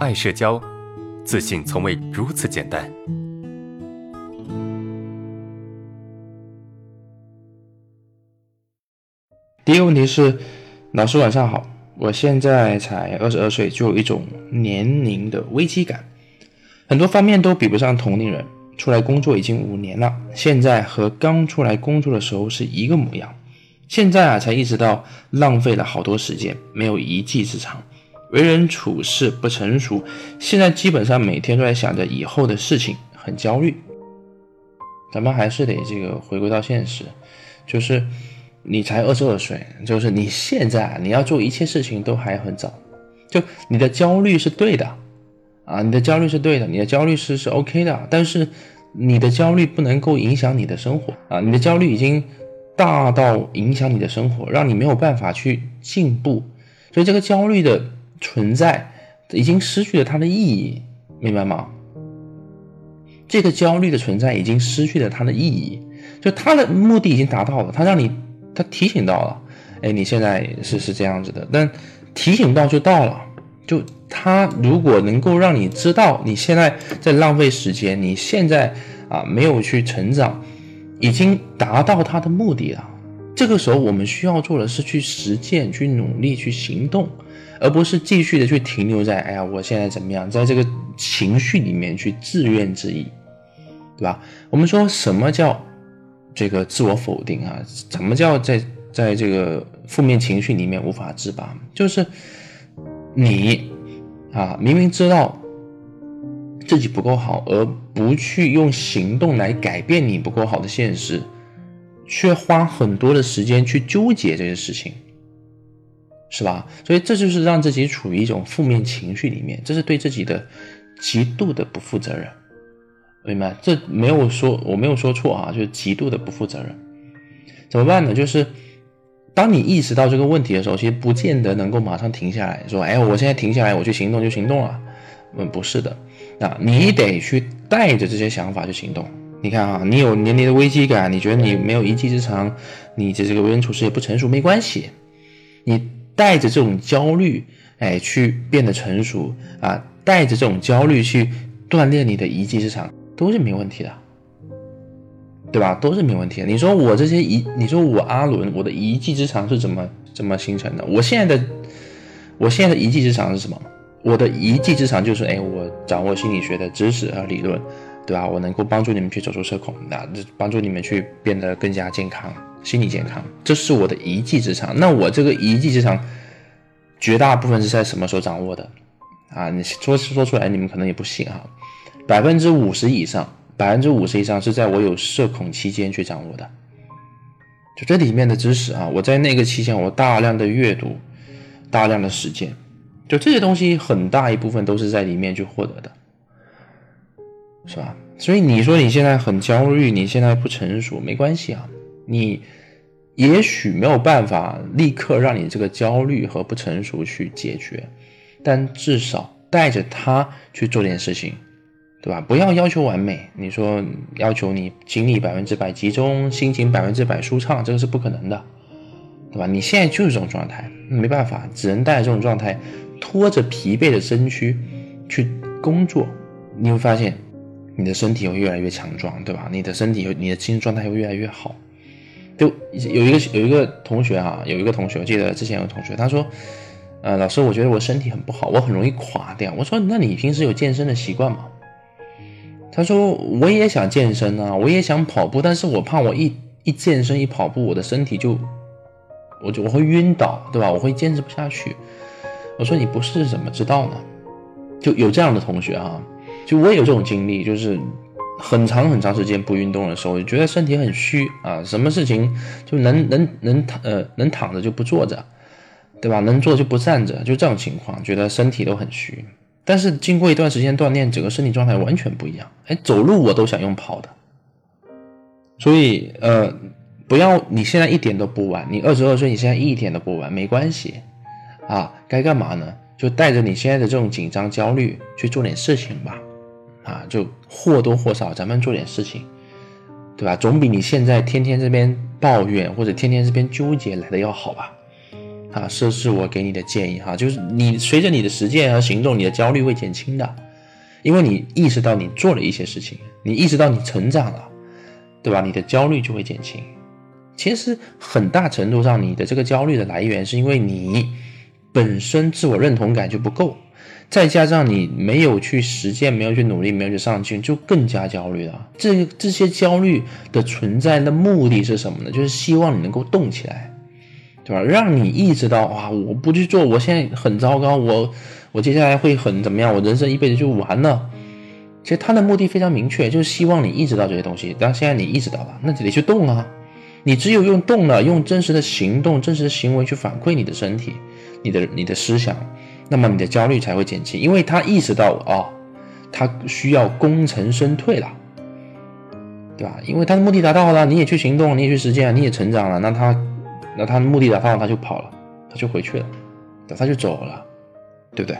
爱社交，自信从未如此简单。第一个问题是，老师晚上好，我现在才二十二岁，就有一种年龄的危机感，很多方面都比不上同龄人。出来工作已经五年了，现在和刚出来工作的时候是一个模样。现在啊，才意识到浪费了好多时间，没有一技之长，为人处事不成熟。现在基本上每天都在想着以后的事情，很焦虑。咱们还是得这个回归到现实，就是你才二十二岁，就是你现在你要做一切事情都还很早，就你的焦虑是对的。啊，你的焦虑是对的，你的焦虑是是 OK 的，但是你的焦虑不能够影响你的生活啊！你的焦虑已经大到影响你的生活，让你没有办法去进步，所以这个焦虑的存在已经失去了它的意义，明白吗？这个焦虑的存在已经失去了它的意义，就它的目的已经达到了，它让你，它提醒到了，哎，你现在是是这样子的，但提醒到就到了。就他如果能够让你知道你现在在浪费时间，你现在啊没有去成长，已经达到他的目的了。这个时候我们需要做的是去实践、去努力、去行动，而不是继续的去停留在哎呀我现在怎么样，在这个情绪里面去自怨自艾，对吧？我们说什么叫这个自我否定啊？怎么叫在在这个负面情绪里面无法自拔？就是。你啊，明明知道自己不够好，而不去用行动来改变你不够好的现实，却花很多的时间去纠结这些事情，是吧？所以这就是让自己处于一种负面情绪里面，这是对自己的极度的不负责任，明白？这没有说我没有说错啊，就是极度的不负责任。怎么办呢？就是。当你意识到这个问题的时候，其实不见得能够马上停下来说：“哎，我现在停下来，我去行动就行动了。”嗯，不是的，啊，你得去带着这些想法去行动。你看啊，你有年龄的危机感，你觉得你没有一技之长，你这这个为人处事也不成熟，没关系，你带着这种焦虑，哎，去变得成熟啊，带着这种焦虑去锻炼你的一技之长，都是没问题的。对吧？都是没问题的。你说我这些一，你说我阿伦，我的一技之长是怎么怎么形成的？我现在的，我现在的一技之长是什么？我的一技之长就是，哎，我掌握心理学的知识和理论，对吧？我能够帮助你们去走出社恐，那帮助你们去变得更加健康，心理健康，这是我的一技之长。那我这个一技之长，绝大部分是在什么时候掌握的？啊，你说说出来，你们可能也不信哈，百分之五十以上。百分之五十以上是在我有社恐期间去掌握的，就这里面的知识啊，我在那个期间我大量的阅读，大量的实践，就这些东西很大一部分都是在里面去获得的，是吧？所以你说你现在很焦虑，你现在不成熟，没关系啊，你也许没有办法立刻让你这个焦虑和不成熟去解决，但至少带着它去做点事情。对吧？不要要求完美。你说要求你精力百分之百集中，心情百分之百舒畅，这个是不可能的，对吧？你现在就是这种状态，没办法，只能带着这种状态，拖着疲惫的身躯去工作。你会发现，你的身体会越来越强壮，对吧？你的身体你的精神状态会越来越好。就有一个有一个同学啊，有一个同学，我记得之前有个同学，他说：“呃，老师，我觉得我身体很不好，我很容易垮掉。”我说：“那你平时有健身的习惯吗？”他说：“我也想健身啊，我也想跑步，但是我怕我一一健身一跑步，我的身体就，我就我会晕倒，对吧？我会坚持不下去。”我说：“你不试怎么知道呢？”就有这样的同学啊，就我也有这种经历，就是很长很长时间不运动的时候，就觉得身体很虚啊，什么事情就能能能躺呃能躺着就不坐着，对吧？能坐就不站着，就这种情况，觉得身体都很虚。但是经过一段时间锻炼，整个身体状态完全不一样。哎，走路我都想用跑的。所以，呃，不要你现在一点都不晚，你二十二岁，你现在一点都不晚，没关系啊。该干嘛呢？就带着你现在的这种紧张、焦虑去做点事情吧。啊，就或多或少咱们做点事情，对吧？总比你现在天天这边抱怨或者天天这边纠结来的要好吧。啊，这是我给你的建议哈，就是你随着你的实践和行动，你的焦虑会减轻的，因为你意识到你做了一些事情，你意识到你成长了，对吧？你的焦虑就会减轻。其实很大程度上，你的这个焦虑的来源是因为你本身自我认同感就不够，再加上你没有去实践，没有去努力，没有去上进，就更加焦虑了。这这些焦虑的存在的目的是什么呢？就是希望你能够动起来。对吧？让你意识到，哇，我不去做，我现在很糟糕，我我接下来会很怎么样？我人生一辈子就完了。其实他的目的非常明确，就是希望你意识到这些东西。但现在你意识到了，那就得去动啊！你只有用动了，用真实的行动、真实的行为去反馈你的身体、你的你的思想，那么你的焦虑才会减轻。因为他意识到哦，他需要功成身退了，对吧？因为他的目的达到了，你也去行动，你也去实践，你也成长了，那他。那他的目的达到了，他就跑了，他就回去了，他就走了，对不对？